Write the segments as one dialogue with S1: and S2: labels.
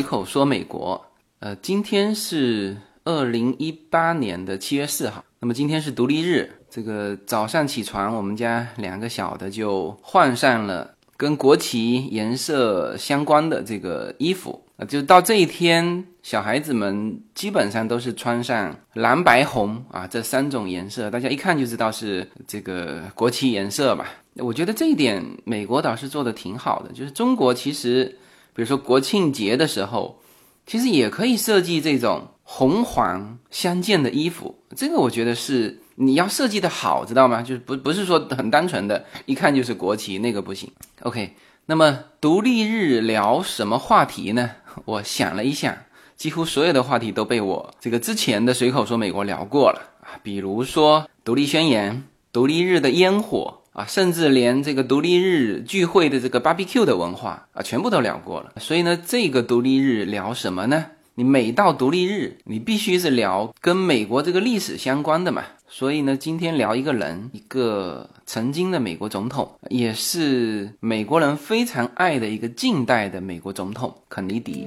S1: 随口说美国，呃，今天是二零一八年的七月四号，那么今天是独立日。这个早上起床，我们家两个小的就换上了跟国旗颜色相关的这个衣服啊，就到这一天，小孩子们基本上都是穿上蓝白红啊这三种颜色，大家一看就知道是这个国旗颜色吧。我觉得这一点美国倒是做的挺好的，就是中国其实，比如说国庆节的时候，其实也可以设计这种红黄相间的衣服，这个我觉得是。你要设计的好，知道吗？就是不不是说很单纯的，一看就是国旗，那个不行。OK，那么独立日聊什么话题呢？我想了一下，几乎所有的话题都被我这个之前的随口说美国聊过了啊，比如说独立宣言、独立日的烟火甚至连这个独立日聚会的这个 barbecue 的文化啊，全部都聊过了。所以呢，这个独立日聊什么呢？你每到独立日，你必须是聊跟美国这个历史相关的嘛。所以呢，今天聊一个人，一个曾经的美国总统，也是美国人非常爱的一个近代的美国总统肯尼迪。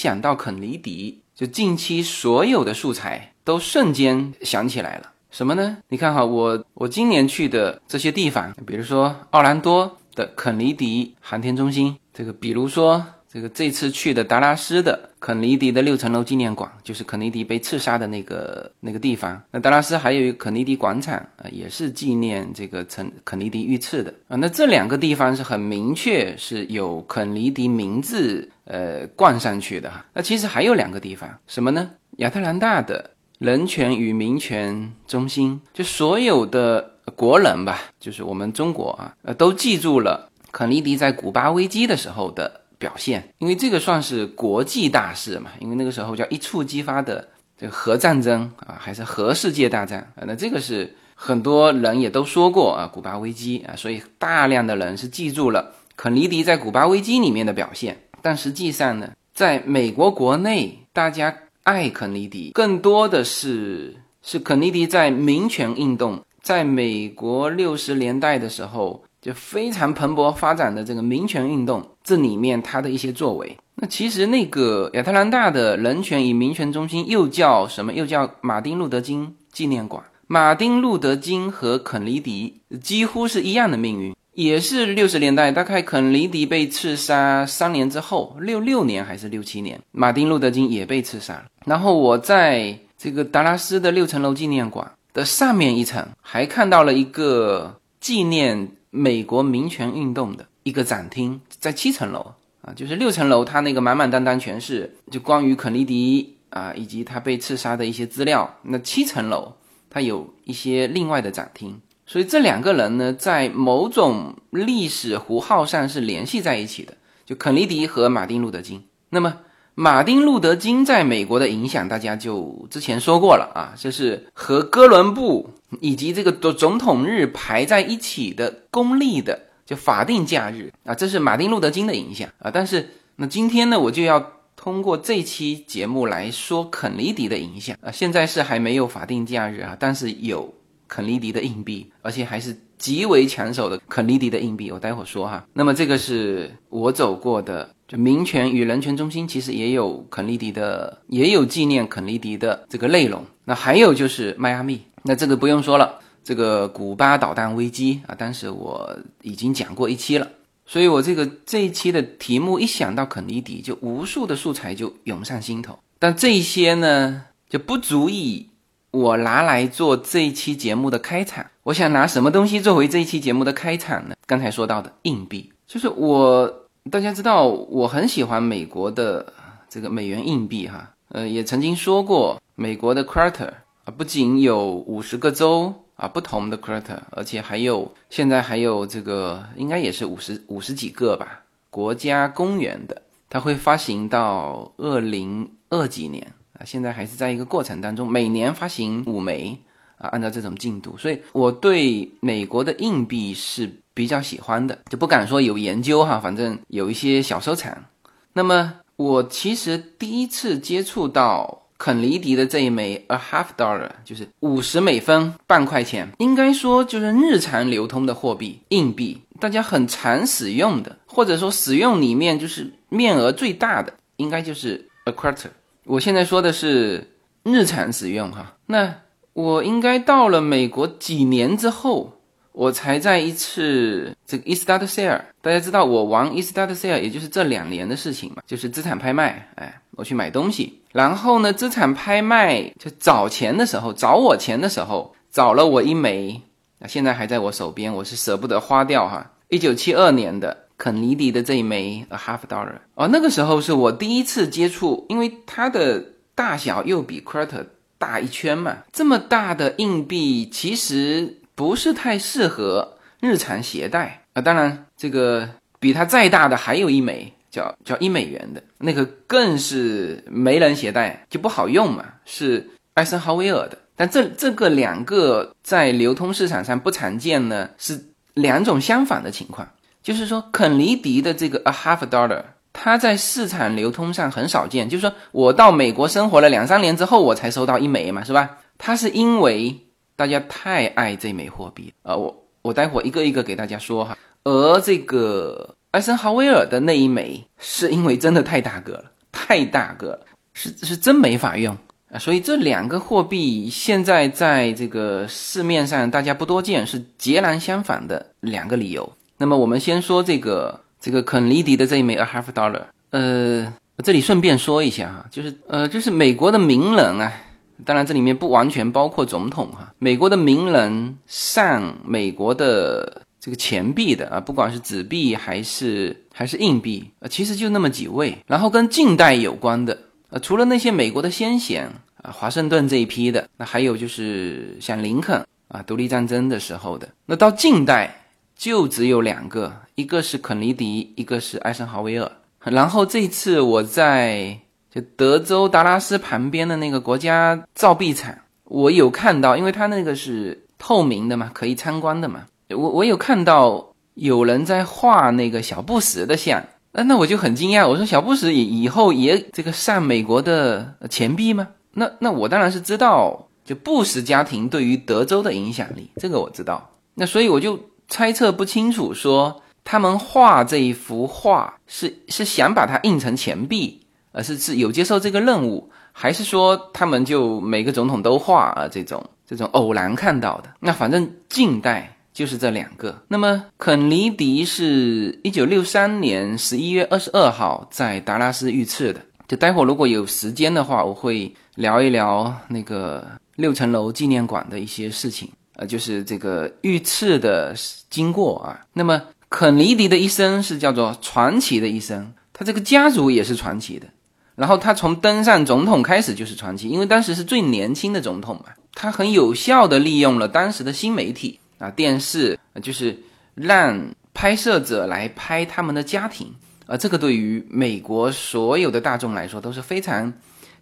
S1: 想到肯尼迪，就近期所有的素材都瞬间想起来了。什么呢？你看哈，我我今年去的这些地方，比如说奥兰多的肯尼迪航天中心，这个比如说这个这次去的达拉斯的肯尼迪的六层楼纪念馆，就是肯尼迪被刺杀的那个那个地方。那达拉斯还有一个肯尼迪广场啊，也是纪念这个肯肯尼迪遇刺的啊。那这两个地方是很明确是有肯尼迪名字呃冠上去的哈。那其实还有两个地方，什么呢？亚特兰大的。人权与民权中心，就所有的国人吧，就是我们中国啊，呃，都记住了肯尼迪在古巴危机的时候的表现，因为这个算是国际大事嘛，因为那个时候叫一触即发的这个核战争啊，还是核世界大战啊，那这个是很多人也都说过啊，古巴危机啊，所以大量的人是记住了肯尼迪在古巴危机里面的表现，但实际上呢，在美国国内，大家。爱肯尼迪更多的是是肯尼迪在民权运动，在美国六十年代的时候就非常蓬勃发展的这个民权运动，这里面他的一些作为。那其实那个亚特兰大的人权与民权中心又叫什么？又叫马丁路德金纪念馆。马丁路德金和肯尼迪几乎是一样的命运。也是六十年代，大概肯尼迪被刺杀三年之后，六六年还是六七年，马丁路德金也被刺杀。然后我在这个达拉斯的六层楼纪念馆的上面一层，还看到了一个纪念美国民权运动的一个展厅，在七层楼啊，就是六层楼，它那个满满当当全是就关于肯尼迪啊以及他被刺杀的一些资料。那七层楼它有一些另外的展厅。所以这两个人呢，在某种历史符号上是联系在一起的，就肯尼迪和马丁路德金。那么，马丁路德金在美国的影响，大家就之前说过了啊，就是和哥伦布以及这个总统日排在一起的公历的就法定假日啊，这是马丁路德金的影响啊。但是，那今天呢，我就要通过这期节目来说肯尼迪的影响啊。现在是还没有法定假日啊，但是有。肯尼迪的硬币，而且还是极为抢手的肯尼迪的硬币，我待会儿说哈。那么这个是我走过的，就民权与人权中心，其实也有肯尼迪的，也有纪念肯尼迪的这个内容。那还有就是迈阿密，那这个不用说了，这个古巴导弹危机啊，当时我已经讲过一期了，所以我这个这一期的题目一想到肯尼迪，就无数的素材就涌上心头。但这些呢，就不足以。我拿来做这一期节目的开场，我想拿什么东西作为这一期节目的开场呢？刚才说到的硬币，就是我大家知道我很喜欢美国的这个美元硬币哈，呃，也曾经说过美国的 quarter 啊，不仅有五十个州啊不同的 quarter，而且还有现在还有这个应该也是五十五十几个吧国家公园的，它会发行到二零二几年。现在还是在一个过程当中，每年发行五枚啊，按照这种进度，所以我对美国的硬币是比较喜欢的，就不敢说有研究哈，反正有一些小收藏。那么我其实第一次接触到肯尼迪的这一枚 a half dollar，就是五十美分半块钱，应该说就是日常流通的货币硬币，大家很常使用的，或者说使用里面就是面额最大的，应该就是 a quarter。我现在说的是日常使用哈，那我应该到了美国几年之后。我才在一次这个 e s t a t sale，大家知道我玩 e s t a t sale，也就是这两年的事情嘛，就是资产拍卖。哎，我去买东西，然后呢，资产拍卖就找钱的时候，找我钱的时候，找了我一枚，那现在还在我手边，我是舍不得花掉哈。一九七二年的肯尼迪的这一枚 a half dollar，哦，那个时候是我第一次接触，因为它的大小又比 quarter 大一圈嘛，这么大的硬币其实。不是太适合日常携带啊！当然，这个比它再大的还有一枚，叫叫一美元的那个，更是没人携带，就不好用嘛。是艾森豪威尔的，但这这个两个在流通市场上不常见呢，是两种相反的情况。就是说，肯尼迪的这个 a half dollar，它在市场流通上很少见。就是说我到美国生活了两三年之后，我才收到一枚嘛，是吧？它是因为。大家太爱这枚货币啊！我我待会儿一个一个给大家说哈。而这个艾森豪威尔的那一枚，是因为真的太大个了，太大个了，是是真没法用啊。所以这两个货币现在在这个市面上大家不多见，是截然相反的两个理由。那么我们先说这个这个肯尼迪的这一枚 a half dollar，呃，这里顺便说一下哈，就是呃，就是美国的名人啊。当然，这里面不完全包括总统哈。美国的名人上美国的这个钱币的啊，不管是纸币还是还是硬币啊，其实就那么几位。然后跟近代有关的啊，除了那些美国的先贤啊，华盛顿这一批的，那还有就是像林肯啊，独立战争的时候的。那到近代就只有两个，一个是肯尼迪，一个是艾森豪威尔。然后这次我在。就德州达拉斯旁边的那个国家造币厂，我有看到，因为它那个是透明的嘛，可以参观的嘛。我我有看到有人在画那个小布什的像，那那我就很惊讶，我说小布什以以后也这个上美国的钱币吗？那那我当然是知道，就布什家庭对于德州的影响力，这个我知道。那所以我就猜测不清楚，说他们画这一幅画是是想把它印成钱币。而是是有接受这个任务，还是说他们就每个总统都画啊？这种这种偶然看到的，那反正近代就是这两个。那么肯尼迪是一九六三年十一月二十二号在达拉斯遇刺的。就待会儿如果有时间的话，我会聊一聊那个六层楼纪念馆的一些事情，呃，就是这个遇刺的经过啊。那么肯尼迪的一生是叫做传奇的一生，他这个家族也是传奇的。然后他从登上总统开始就是传奇，因为当时是最年轻的总统嘛，他很有效的利用了当时的新媒体啊，电视，就是让拍摄者来拍他们的家庭，啊，这个对于美国所有的大众来说都是非常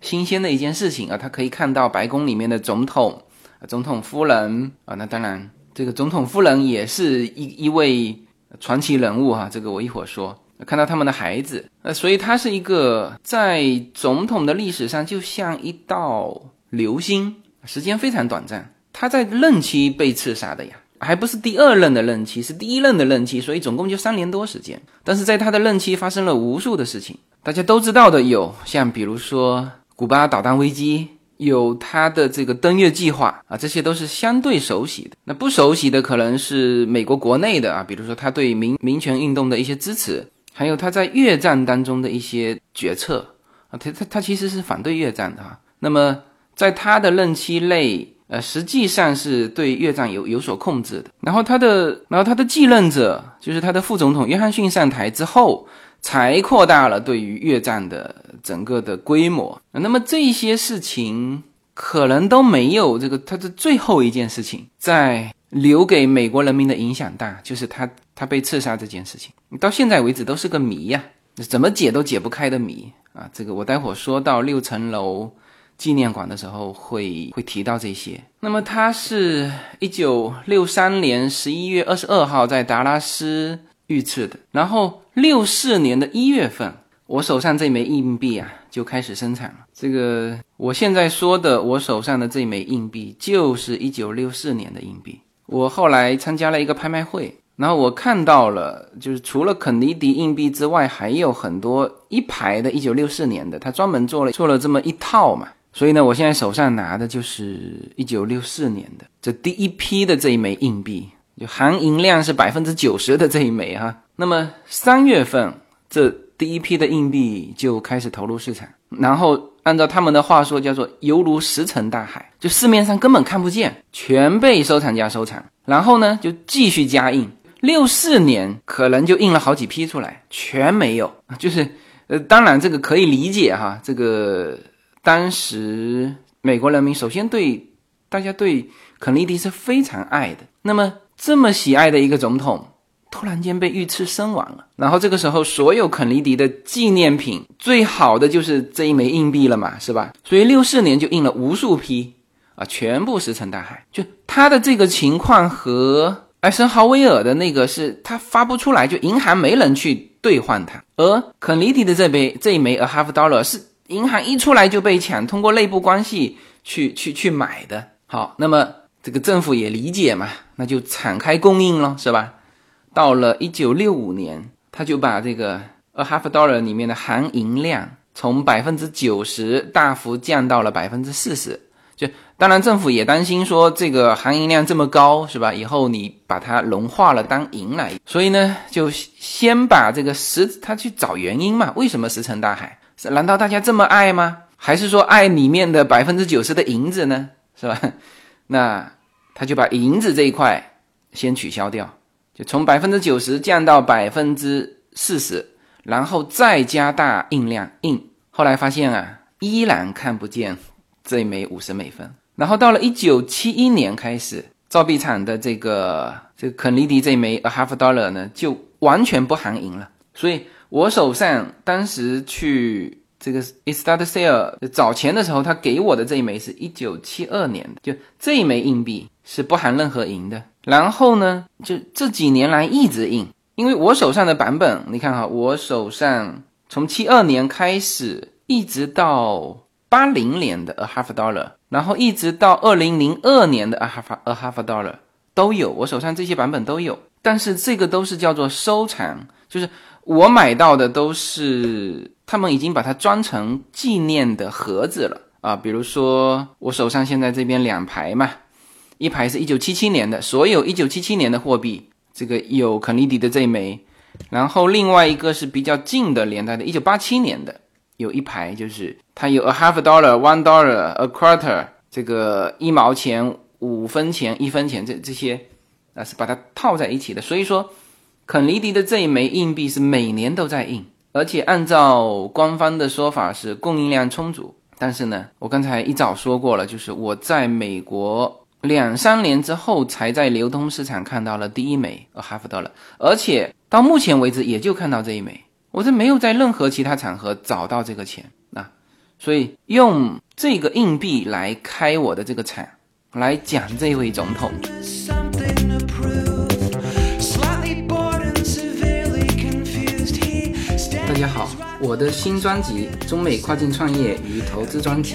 S1: 新鲜的一件事情啊，他可以看到白宫里面的总统、总统夫人啊，那当然这个总统夫人也是一一位传奇人物哈，这个我一会儿说。看到他们的孩子，呃，所以他是一个在总统的历史上就像一道流星，时间非常短暂。他在任期被刺杀的呀，还不是第二任的任期，是第一任的任期，所以总共就三年多时间。但是在他的任期发生了无数的事情，大家都知道的有，像比如说古巴导弹危机，有他的这个登月计划啊，这些都是相对熟悉的。那不熟悉的可能是美国国内的啊，比如说他对民民权运动的一些支持。还有他在越战当中的一些决策啊，他他他其实是反对越战的哈。那么在他的任期内，呃，实际上是对越战有有所控制的。然后他的，然后他的继任者就是他的副总统约翰逊上台之后，才扩大了对于越战的整个的规模。那么这些事情可能都没有这个他的最后一件事情在。留给美国人民的影响大，就是他他被刺杀这件事情，到现在为止都是个谜呀，怎么解都解不开的谜啊！这个我待会儿说到六层楼纪念馆的时候会会提到这些。那么他是一九六三年十一月二十二号在达拉斯遇刺的，然后六四年的一月份我手上这枚硬币啊就开始生产了。这个我现在说的，我手上的这枚硬币就是一九六四年的硬币。我后来参加了一个拍卖会，然后我看到了，就是除了肯尼迪硬币之外，还有很多一排的一九六四年的，他专门做了做了这么一套嘛。所以呢，我现在手上拿的就是一九六四年的这第一批的这一枚硬币，就含银量是百分之九十的这一枚哈。那么三月份这第一批的硬币就开始投入市场，然后按照他们的话说，叫做犹如石沉大海，就市面上根本看不见，全被收藏家收藏。然后呢，就继续加印，六四年可能就印了好几批出来，全没有。就是呃，当然这个可以理解哈，这个。当时美国人民首先对大家对肯尼迪是非常爱的，那么这么喜爱的一个总统，突然间被遇刺身亡了，然后这个时候所有肯尼迪的纪念品最好的就是这一枚硬币了嘛，是吧？所以六四年就印了无数批啊，全部石沉大海。就他的这个情况和艾森豪威尔的那个是他发不出来，就银行没人去兑换它，而肯尼迪的这枚这一枚 a half dollar 是。银行一出来就被抢，通过内部关系去去去买的。好，那么这个政府也理解嘛，那就敞开供应了，是吧？到了一九六五年，他就把这个 a half dollar 里面的含银量从百分之九十大幅降到了百分之四十。就当然政府也担心说这个含银量这么高，是吧？以后你把它融化了当银来，所以呢，就先把这个石，他去找原因嘛，为什么石沉大海？是难道大家这么爱吗？还是说爱里面的百分之九十的银子呢？是吧？那他就把银子这一块先取消掉，就从百分之九十降到百分之四十，然后再加大印量印。后来发现啊，依然看不见这枚五十美分。然后到了一九七一年开始，造币厂的这个这个肯尼迪这枚 a half dollar 呢，就完全不含银了。所以。我手上当时去这个 Estad Sale 找钱的时候，他给我的这一枚是一九七二年的，就这一枚硬币是不含任何银的。然后呢，就这几年来一直印，因为我手上的版本，你看哈，我手上从七二年开始，一直到八零年的 a half dollar，然后一直到二零零二年的 a half a half dollar 都有，我手上这些版本都有。但是这个都是叫做收藏，就是。我买到的都是他们已经把它装成纪念的盒子了啊，比如说我手上现在这边两排嘛，一排是一九七七年的，所有一九七七年的货币，这个有肯尼迪的这一枚，然后另外一个是比较近的年代的，一九八七年的，有一排就是它有 a half dollar, one dollar, a quarter，这个一毛钱、五分钱、一分钱这这些啊是把它套在一起的，所以说。肯尼迪的这一枚硬币是每年都在印，而且按照官方的说法是供应量充足。但是呢，我刚才一早说过了，就是我在美国两三年之后才在流通市场看到了第一枚 a half dollar，而且到目前为止也就看到这一枚，我是没有在任何其他场合找到这个钱啊。所以用这个硬币来开我的这个场，来讲这位总统。大家好，我的新专辑《中美跨境创业与投资专辑》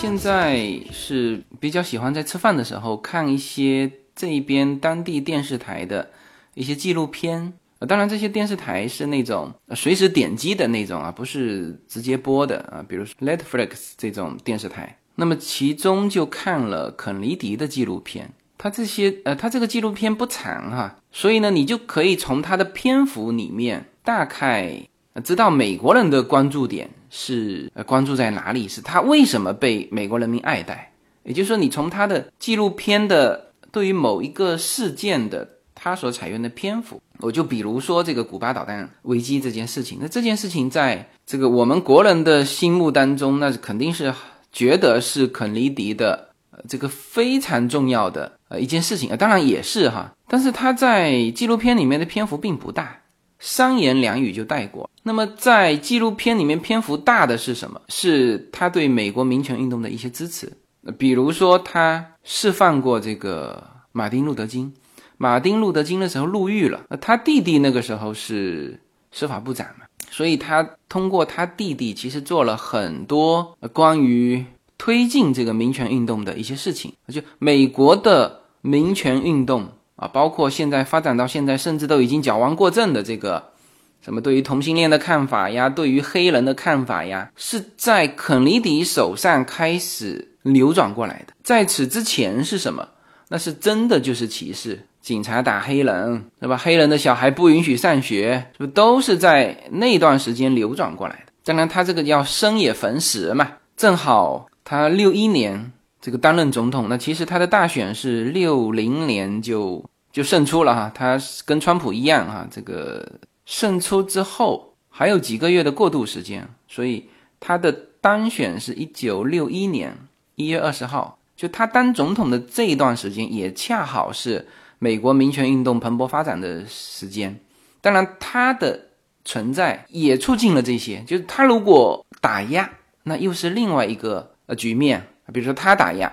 S1: 现在是比较喜欢在吃饭的时候看一些这一边当地电视台的一些纪录片啊，当然这些电视台是那种随时点击的那种啊，不是直接播的啊，比如说 Netflix 这种电视台。那么其中就看了肯尼迪的纪录片，它这些呃，它这个纪录片不长哈，所以呢，你就可以从它的篇幅里面大概知道美国人的关注点是呃关注在哪里，是他为什么被美国人民爱戴。也就是说，你从他的纪录片的对于某一个事件的他所采用的篇幅，我就比如说这个古巴导弹危机这件事情，那这件事情在这个我们国人的心目当中，那肯定是觉得是肯尼迪的。这个非常重要的呃一件事情啊，当然也是哈，但是他在纪录片里面的篇幅并不大，三言两语就带过。那么在纪录片里面篇幅大的是什么？是他对美国民权运动的一些支持，比如说他释放过这个马丁路德金，马丁路德金的时候入狱了，他弟弟那个时候是司法部长嘛，所以他通过他弟弟其实做了很多关于。推进这个民权运动的一些事情，就美国的民权运动啊，包括现在发展到现在，甚至都已经矫枉过正的这个什么对于同性恋的看法呀，对于黑人的看法呀，是在肯尼迪手上开始流转过来的。在此之前是什么？那是真的就是歧视，警察打黑人，是吧？黑人的小孩不允许上学，是不都是在那段时间流转过来的？当然，他这个叫生也逢时嘛，正好。他六一年这个担任总统，那其实他的大选是六零年就就胜出了哈，他跟川普一样哈，这个胜出之后还有几个月的过渡时间，所以他的当选是一九六一年一月二十号，就他当总统的这一段时间也恰好是美国民权运动蓬勃发展的时间，当然他的存在也促进了这些，就是他如果打压，那又是另外一个。呃，局面，比如说他打压，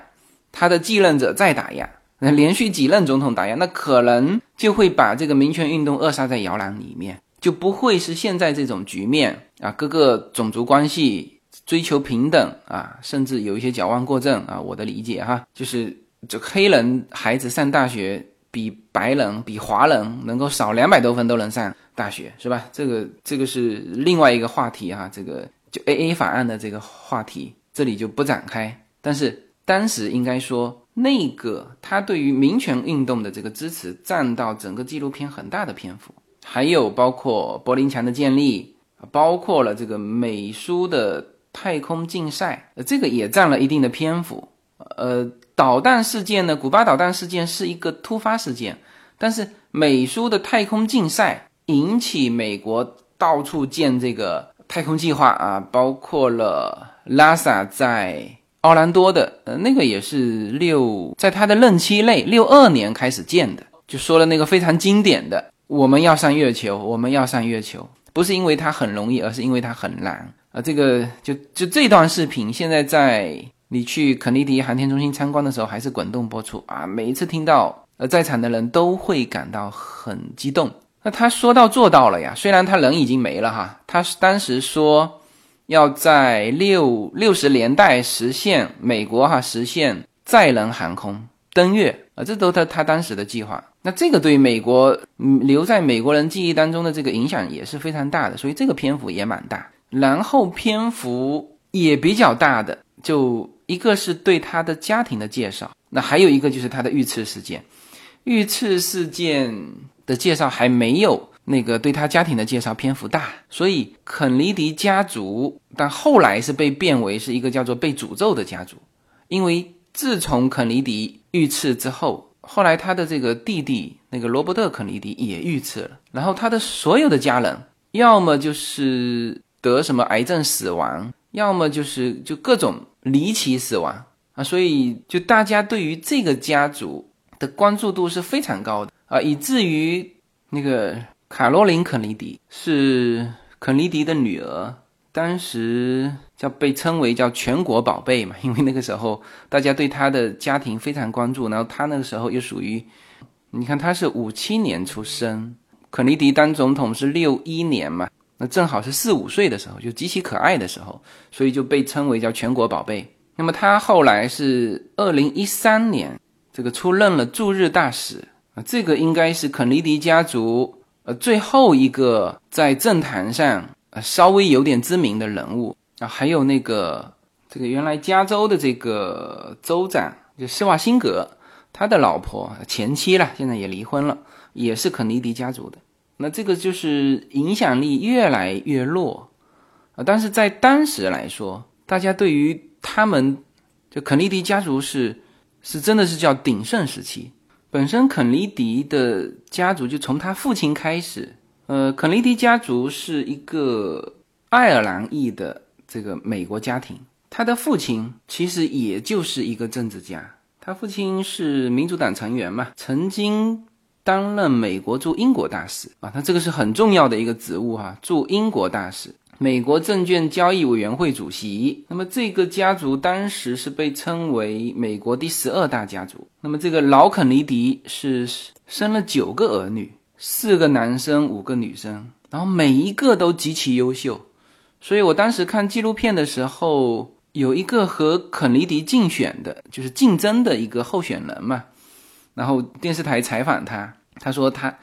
S1: 他的继任者再打压，那连续几任总统打压，那可能就会把这个民权运动扼杀在摇篮里面，就不会是现在这种局面啊。各个种族关系追求平等啊，甚至有一些矫枉过正啊。我的理解哈，就是这黑人孩子上大学比白人、比华人能够少两百多分都能上大学，是吧？这个这个是另外一个话题哈，这个就 A A 法案的这个话题。这里就不展开，但是当时应该说，那个他对于民权运动的这个支持占到整个纪录片很大的篇幅，还有包括柏林墙的建立，包括了这个美苏的太空竞赛，这个也占了一定的篇幅。呃，导弹事件呢，古巴导弹事件是一个突发事件，但是美苏的太空竞赛引起美国到处建这个太空计划啊，包括了。拉萨在奥兰多的，呃，那个也是六，在他的任期内，六二年开始建的，就说了那个非常经典的，我们要上月球，我们要上月球，不是因为它很容易，而是因为它很难啊。这个就就这段视频，现在在你去肯尼迪航天中心参观的时候，还是滚动播出啊。每一次听到，呃，在场的人都会感到很激动。那他说到做到了呀，虽然他人已经没了哈，他是当时说。要在六六十年代实现美国哈实现载人航空登月啊，这都他他当时的计划。那这个对美国留在美国人记忆当中的这个影响也是非常大的，所以这个篇幅也蛮大。然后篇幅也比较大的，就一个是对他的家庭的介绍，那还有一个就是他的遇刺事件。遇刺事件的介绍还没有。那个对他家庭的介绍篇幅大，所以肯尼迪家族，但后来是被变为是一个叫做被诅咒的家族，因为自从肯尼迪遇刺之后，后来他的这个弟弟那个罗伯特肯尼迪也遇刺了，然后他的所有的家人要么就是得什么癌症死亡，要么就是就各种离奇死亡。啊，所以就大家对于这个家族的关注度是非常高的。啊，以至于那个。卡罗琳·肯尼迪是肯尼迪的女儿，当时叫被称为叫全国宝贝嘛，因为那个时候大家对她的家庭非常关注，然后她那个时候又属于，你看她是五七年出生，肯尼迪当总统是六一年嘛，那正好是四五岁的时候，就极其可爱的时候，所以就被称为叫全国宝贝。那么他后来是二零一三年这个出任了驻日大使啊，这个应该是肯尼迪家族。呃，最后一个在政坛上呃稍微有点知名的人物啊，还有那个这个原来加州的这个州长就施瓦辛格，他的老婆前妻了，现在也离婚了，也是肯尼迪家族的。那这个就是影响力越来越弱啊！但是在当时来说，大家对于他们就肯尼迪家族是是真的是叫鼎盛时期。本身肯尼迪的家族就从他父亲开始，呃，肯尼迪家族是一个爱尔兰裔的这个美国家庭。他的父亲其实也就是一个政治家，他父亲是民主党成员嘛，曾经担任美国驻英国大使啊，他这个是很重要的一个职务哈，驻英国大使，美国证券交易委员会主席。那么这个家族当时是被称为美国第十二大家族。那么这个老肯尼迪是生了九个儿女，四个男生，五个女生，然后每一个都极其优秀，所以我当时看纪录片的时候。有一个和肯尼迪竞选的，就是竞争的一个候选人嘛，然后电视台采访他，他说他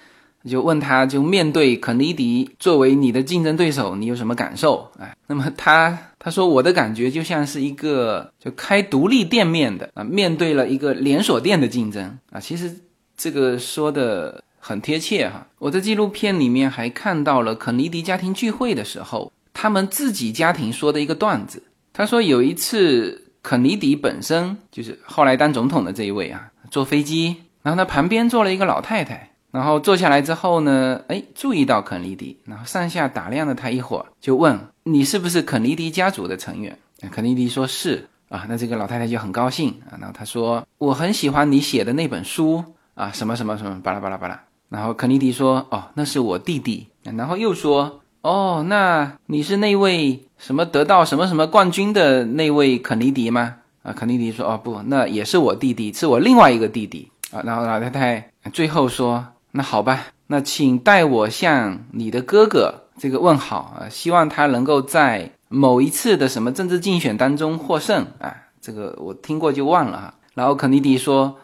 S1: 就问他就面对肯尼迪作为你的竞争对手，你有什么感受？哎，那么他他说我的感觉就像是一个就开独立店面的啊，面对了一个连锁店的竞争啊，其实这个说的很贴切哈。我在纪录片里面还看到了肯尼迪家庭聚会的时候，他们自己家庭说的一个段子。他说有一次，肯尼迪本身就是后来当总统的这一位啊，坐飞机，然后他旁边坐了一个老太太，然后坐下来之后呢，哎，注意到肯尼迪，然后上下打量了他一会儿，就问你是不是肯尼迪家族的成员？肯尼迪说是啊，那这个老太太就很高兴啊，然后他说我很喜欢你写的那本书啊，什么什么什么，巴拉巴拉巴拉，然后肯尼迪说哦，那是我弟弟，然后又说。哦，那你是那位什么得到什么什么冠军的那位肯尼迪吗？啊，肯尼迪说，哦不，那也是我弟弟，是我另外一个弟弟啊。然后老太太最后说，那好吧，那请代我向你的哥哥这个问好啊，希望他能够在某一次的什么政治竞选当中获胜啊。这个我听过就忘了哈。然后肯尼迪说。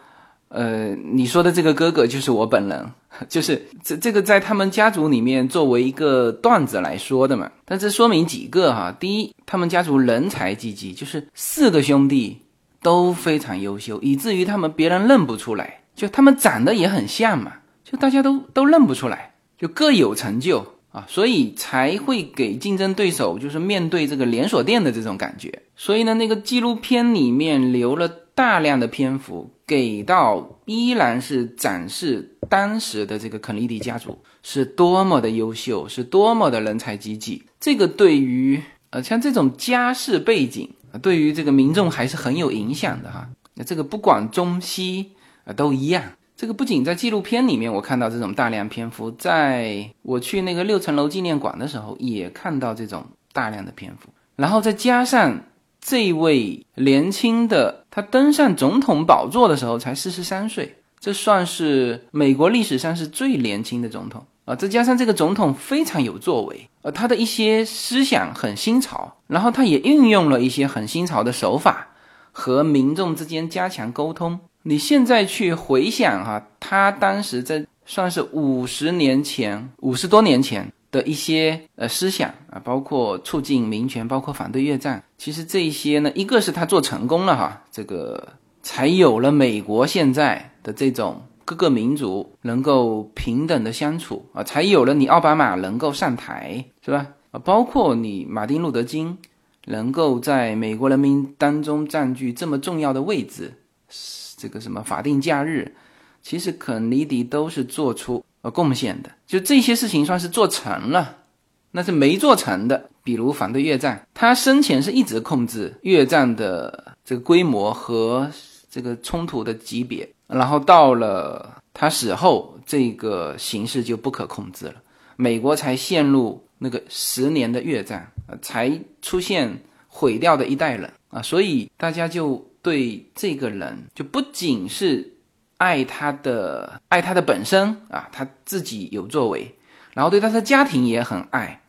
S1: 呃，你说的这个哥哥就是我本人，就是这这个在他们家族里面作为一个段子来说的嘛。但这说明几个哈，第一，他们家族人才济济，就是四个兄弟都非常优秀，以至于他们别人认不出来，就他们长得也很像嘛，就大家都都认不出来，就各有成就啊，所以才会给竞争对手就是面对这个连锁店的这种感觉。所以呢，那个纪录片里面留了大量的篇幅。给到依然是展示当时的这个肯尼迪家族是多么的优秀，是多么的人才济济。这个对于呃像这种家世背景，对于这个民众还是很有影响的哈。那这个不管中西啊都一样。这个不仅在纪录片里面我看到这种大量篇幅，在我去那个六层楼纪念馆的时候也看到这种大量的篇幅，然后再加上。这位年轻的他登上总统宝座的时候才四十三岁，这算是美国历史上是最年轻的总统啊！再加上这个总统非常有作为，呃，他的一些思想很新潮，然后他也运用了一些很新潮的手法和民众之间加强沟通。你现在去回想哈，他当时在算是五十年前，五十多年前。的一些呃思想啊，包括促进民权，包括反对越战，其实这一些呢，一个是他做成功了哈，这个才有了美国现在的这种各个民族能够平等的相处啊，才有了你奥巴马能够上台是吧？啊，包括你马丁路德金能够在美国人民当中占据这么重要的位置，这个什么法定假日，其实肯尼迪都是做出。呃，贡献的就这些事情算是做成了，那是没做成的。比如反对越战，他生前是一直控制越战的这个规模和这个冲突的级别，然后到了他死后，这个形势就不可控制了，美国才陷入那个十年的越战，才出现毁掉的一代人啊，所以大家就对这个人就不仅是。爱他的，爱他的本身啊，他自己有作为，然后对他的家庭也很爱，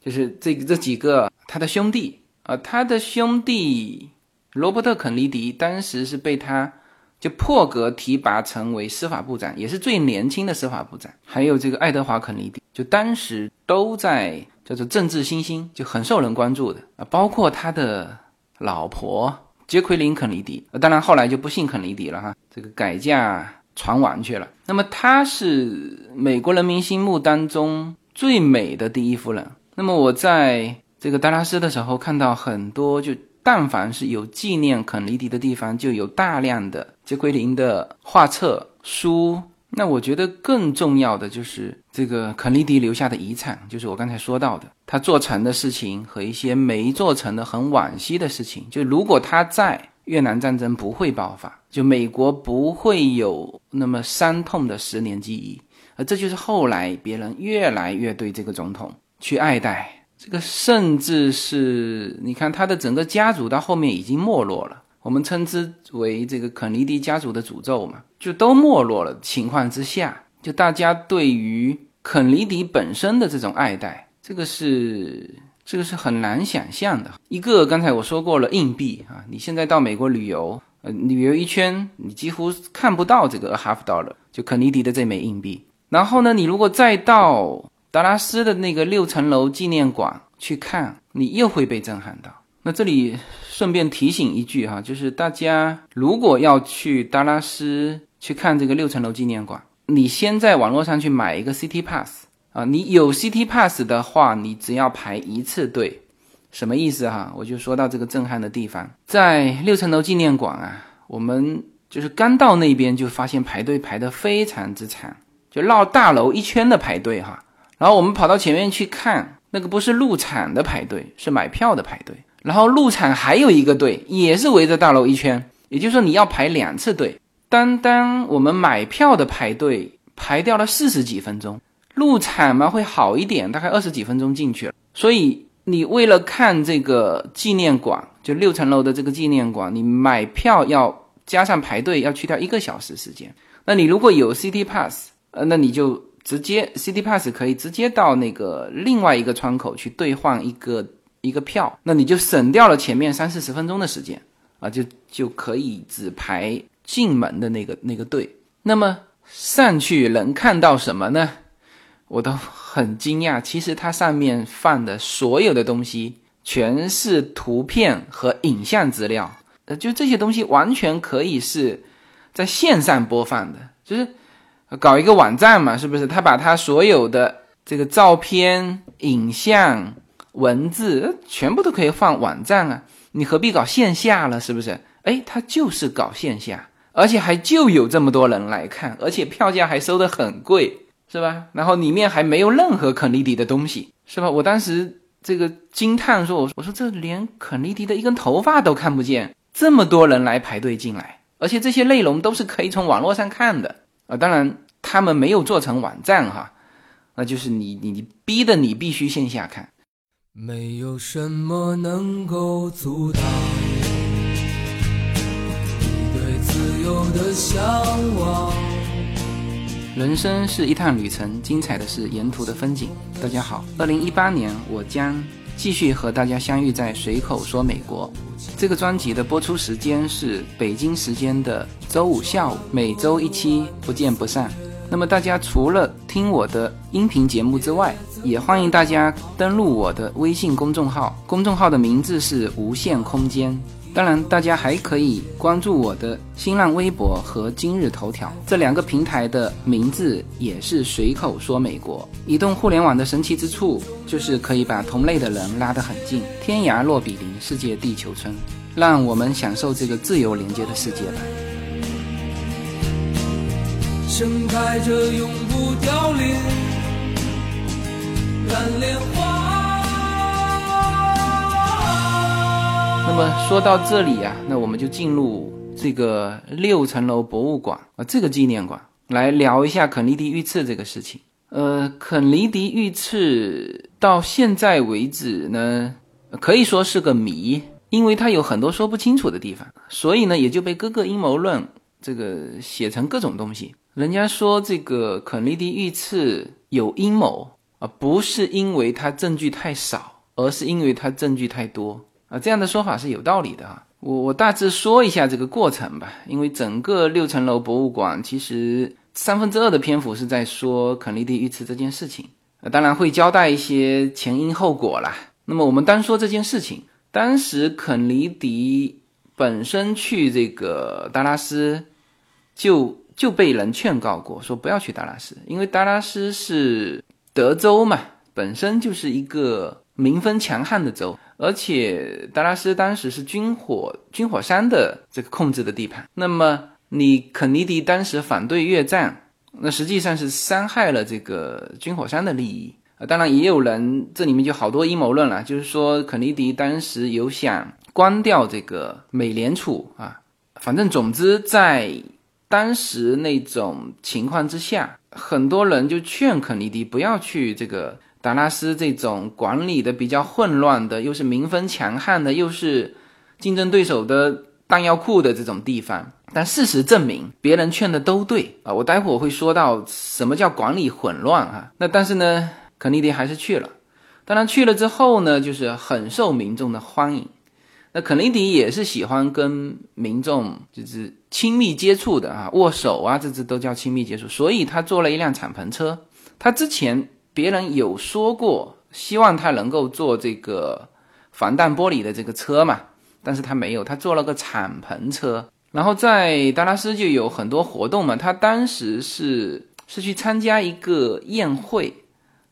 S1: 就是这这几个他的兄弟啊，他的兄弟罗伯特肯尼迪当时是被他就破格提拔成为司法部长，也是最年轻的司法部长。还有这个爱德华肯尼迪，就当时都在叫做政治新星，就很受人关注的啊，包括他的老婆。杰奎琳·肯尼迪。当然后来就不姓肯尼迪了哈，这个改嫁船王去了。那么她是美国人民心目当中最美的第一夫人。那么我在这个达拉斯的时候看到很多，就但凡是有纪念肯尼迪的地方，就有大量的杰奎琳的画册、书。那我觉得更重要的就是这个肯尼迪留下的遗产，就是我刚才说到的他做成的事情和一些没做成的很惋惜的事情。就如果他在，越南战争不会爆发，就美国不会有那么伤痛的十年记忆。而这就是后来别人越来越对这个总统去爱戴，这个甚至是你看他的整个家族到后面已经没落了。我们称之为这个肯尼迪家族的诅咒嘛，就都没落了情况之下，就大家对于肯尼迪本身的这种爱戴，这个是这个是很难想象的。一个刚才我说过了，硬币啊，你现在到美国旅游，呃，旅游一圈，你几乎看不到这个 half dollar，就肯尼迪的这枚硬币。然后呢，你如果再到达拉斯的那个六层楼纪念馆去看，你又会被震撼到。那这里顺便提醒一句哈，就是大家如果要去达拉斯去看这个六层楼纪念馆，你先在网络上去买一个 City Pass 啊，你有 City Pass 的话，你只要排一次队，什么意思哈？我就说到这个震撼的地方，在六层楼纪念馆啊，我们就是刚到那边就发现排队排得非常之长，就绕大楼一圈的排队哈，然后我们跑到前面去看，那个不是入场的排队，是买票的排队。然后入场还有一个队，也是围着大楼一圈，也就是说你要排两次队。单单我们买票的排队排掉了四十几分钟，入场嘛会好一点，大概二十几分钟进去了。所以你为了看这个纪念馆，就六层楼的这个纪念馆，你买票要加上排队，要去掉一个小时时间。那你如果有 City Pass，呃，那你就直接 City Pass 可以直接到那个另外一个窗口去兑换一个。一个票，那你就省掉了前面三四十分钟的时间啊，就就可以只排进门的那个那个队。那么上去能看到什么呢？我都很惊讶。其实它上面放的所有的东西全是图片和影像资料，呃，就这些东西完全可以是在线上播放的，就是搞一个网站嘛，是不是？他把他所有的这个照片、影像。文字全部都可以放网站啊，你何必搞线下了？是不是？哎，他就是搞线下，而且还就有这么多人来看，而且票价还收得很贵，是吧？然后里面还没有任何肯尼迪的东西，是吧？我当时这个惊叹说：“我说我说这连肯尼迪的一根头发都看不见，这么多人来排队进来，而且这些内容都是可以从网络上看的啊。当然他们没有做成网站哈，那就是你你你逼的你必须线下看。”没有什么能够阻挡你对自由的向往。人生是一趟旅程，精彩的是沿途的风景。大家好，二零一八年我将继续和大家相遇在随口说美国。这个专辑的播出时间是北京时间的周五下午，每周一期，不见不散。那么大家除了听我的音频节目之外，也欢迎大家登录我的微信公众号，公众号的名字是无限空间。当然，大家还可以关注我的新浪微博和今日头条这两个平台的名字也是随口说美国。移动互联网的神奇之处就是可以把同类的人拉得很近，天涯若比邻，世界地球村，让我们享受这个自由连接的世界吧。盛开着永不凋零蓝莲花。那么说到这里啊，那我们就进入这个六层楼博物馆啊，这个纪念馆来聊一下肯尼迪遇刺这个事情。呃，肯尼迪遇刺到现在为止呢，可以说是个谜，因为他有很多说不清楚的地方，所以呢，也就被各个阴谋论这个写成各种东西。人家说这个肯尼迪遇刺有阴谋啊，不是因为他证据太少，而是因为他证据太多啊。这样的说法是有道理的啊。我我大致说一下这个过程吧，因为整个六层楼博物馆其实三分之二的篇幅是在说肯尼迪遇刺这件事情，当然会交代一些前因后果啦。那么我们单说这件事情，当时肯尼迪本身去这个达拉斯，就就被人劝告过，说不要去达拉斯，因为达拉斯是德州嘛，本身就是一个民风强悍的州，而且达拉斯当时是军火军火商的这个控制的地盘。那么你肯尼迪当时反对越战，那实际上是伤害了这个军火商的利益。当然，也有人这里面就好多阴谋论了，就是说肯尼迪当时有想关掉这个美联储啊，反正总之在当时那种情况之下，很多人就劝肯尼迪不要去这个达拉斯这种管理的比较混乱的，又是民风强悍的，又是竞争对手的弹药库的这种地方。但事实证明，别人劝的都对啊。我待会儿会说到什么叫管理混乱啊。那但是呢？肯尼迪还是去了，当然去了之后呢，就是很受民众的欢迎。那肯尼迪也是喜欢跟民众就是亲密接触的啊，握手啊，这这都叫亲密接触。所以他坐了一辆敞篷车。他之前别人有说过，希望他能够坐这个防弹玻璃的这个车嘛，但是他没有，他坐了个敞篷车。然后在达拉斯就有很多活动嘛，他当时是是去参加一个宴会。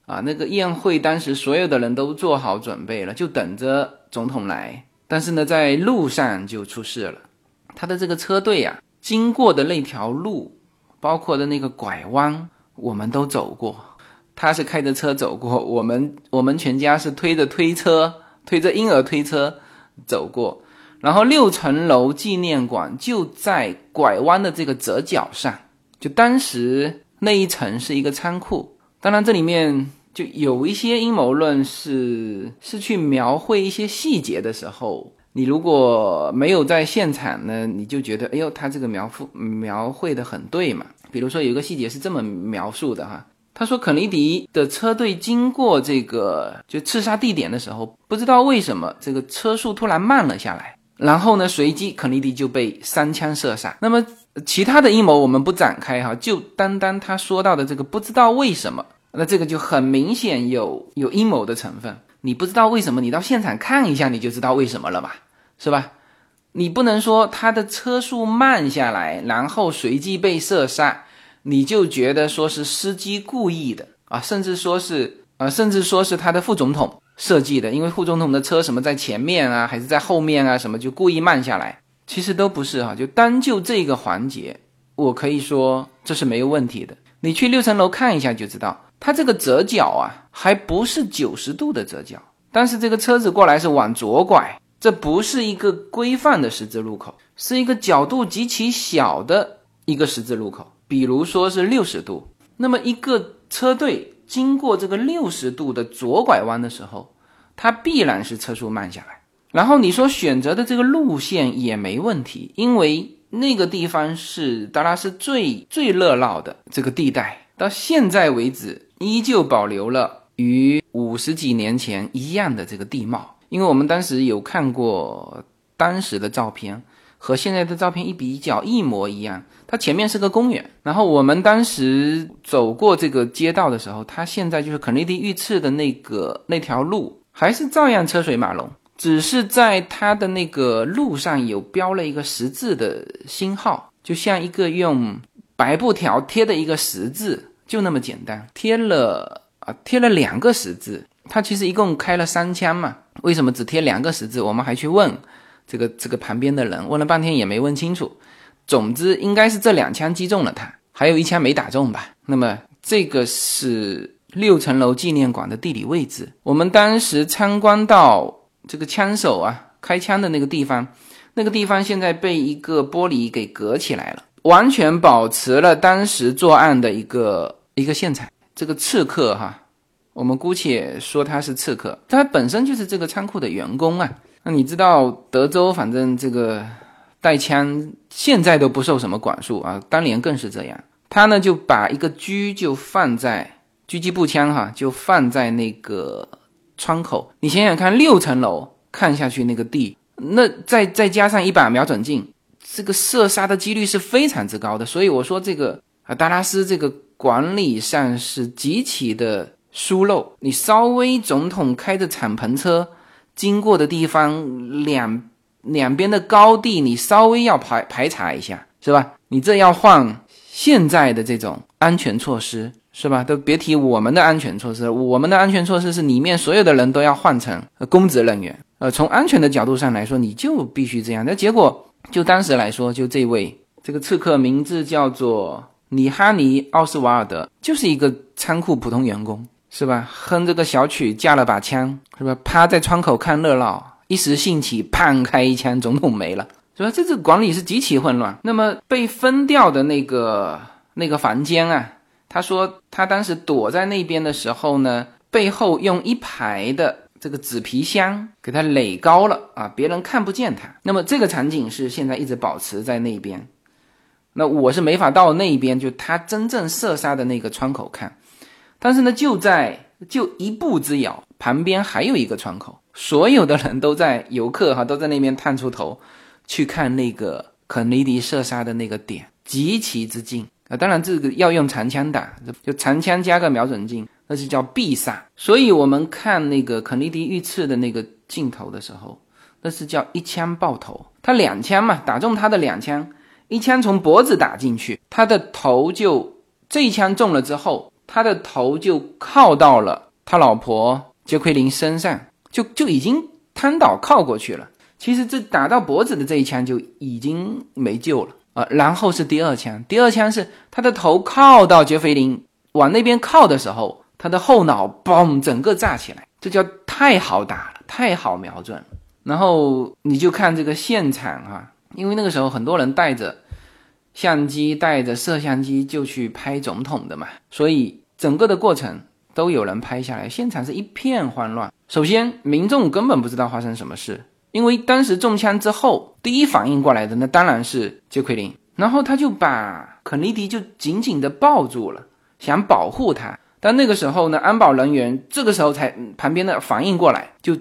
S1: 啊，那个宴会当时所有的人都做好准备了，就等着总统来。但是呢，在路上就出事了。他的这个车队呀，经过的那条路，包括的那个拐弯，我们都走过。他是开着车走过，我们我们全家是推着推车，推着婴儿推车走过。然后六层楼纪念馆就在拐弯的这个折角上，就当时那一层是一个仓库。当然这里面。就有一些阴谋论是是去描绘一些细节的时候，你如果没有在现场呢，你就觉得哎呦，他这个描述描绘的很对嘛。比如说有一个细节是这么描述的哈，他说肯尼迪的车队经过这个就刺杀地点的时候，不知道为什么这个车速突然慢了下来，然后呢，随即肯尼迪就被三枪射杀。那么其他的阴谋我们不展开哈，就单单他说到的这个不知道为什么。那这个就很明显有有阴谋的成分，你不知道为什么，你到现场看一下你就知道为什么了嘛，是吧？你不能说他的车速慢下来，然后随即被射杀，你就觉得说是司机故意的啊，甚至说是啊，甚至说是他的副总统设计的，因为副总统的车什么在前面啊，还是在后面啊，什么就故意慢下来，其实都不是哈，就单就这个环节，我可以说这是没有问题的，你去六层楼看一下就知道。它这个折角啊，还不是九十度的折角，但是这个车子过来是往左拐，这不是一个规范的十字路口，是一个角度极其小的一个十字路口，比如说是六十度。那么一个车队经过这个六十度的左拐弯的时候，它必然是车速慢下来。然后你说选择的这个路线也没问题，因为那个地方是达拉斯最最热闹的这个地带，到现在为止。依旧保留了与五十几年前一样的这个地貌，因为我们当时有看过当时的照片，和现在的照片一比较一模一样。它前面是个公园，然后我们当时走过这个街道的时候，它现在就是肯尼迪遇刺的那个那条路，还是照样车水马龙，只是在它的那个路上有标了一个十字的星号，就像一个用白布条贴的一个十字。就那么简单，贴了啊，贴了两个十字。他其实一共开了三枪嘛，为什么只贴两个十字？我们还去问这个这个旁边的人，问了半天也没问清楚。总之应该是这两枪击中了他，还有一枪没打中吧。那么这个是六层楼纪念馆的地理位置。我们当时参观到这个枪手啊开枪的那个地方，那个地方现在被一个玻璃给隔起来了。完全保持了当时作案的一个一个现场。这个刺客哈，我们姑且说他是刺客，他本身就是这个仓库的员工啊。那你知道德州，反正这个带枪现在都不受什么管束啊，当年更是这样。他呢就把一个狙就放在狙击步枪哈，就放在那个窗口。你想想看，六层楼看下去那个地，那再再加上一把瞄准镜。这个射杀的几率是非常之高的，所以我说这个啊，达拉斯这个管理上是极其的疏漏。你稍微总统开着敞篷车经过的地方，两两边的高地你稍微要排排查一下，是吧？你这要换现在的这种安全措施，是吧？都别提我们的安全措施，我们的安全措施是里面所有的人都要换成公职人员。呃，从安全的角度上来说，你就必须这样。那结果就当时来说，就这位这个刺客名字叫做里哈尼奥斯瓦尔德，就是一个仓库普通员工。是吧？哼这个小曲，架了把枪，是吧？趴在窗口看热闹，一时兴起，砰开一枪，总统没了，是吧？这次管理是极其混乱。那么被分掉的那个那个房间啊，他说他当时躲在那边的时候呢，背后用一排的这个纸皮箱给他垒高了啊，别人看不见他。那么这个场景是现在一直保持在那边。那我是没法到那边，就他真正射杀的那个窗口看。但是呢，就在就一步之遥，旁边还有一个窗口，所有的人都在游客哈都在那边探出头，去看那个肯尼迪射杀的那个点，极其之近啊！当然这个要用长枪打，就长枪加个瞄准镜，那是叫必杀。所以我们看那个肯尼迪遇刺的那个镜头的时候，那是叫一枪爆头，他两枪嘛，打中他的两枪，一枪从脖子打进去，他的头就这一枪中了之后。他的头就靠到了他老婆杰奎琳身上，就就已经瘫倒靠过去了。其实这打到脖子的这一枪就已经没救了啊。然后是第二枪，第二枪是他的头靠到杰奎琳往那边靠的时候，他的后脑嘣整个炸起来，这叫太好打了，太好瞄准了。然后你就看这个现场啊，因为那个时候很多人带着相机、带着摄像机就去拍总统的嘛，所以。整个的过程都有人拍下来，现场是一片慌乱。首先，民众根本不知道发生什么事，因为当时中枪之后，第一反应过来的那当然是杰奎琳，然后他就把肯尼迪就紧紧的抱住了，想保护他。但那个时候呢，安保人员这个时候才旁边的反应过来，就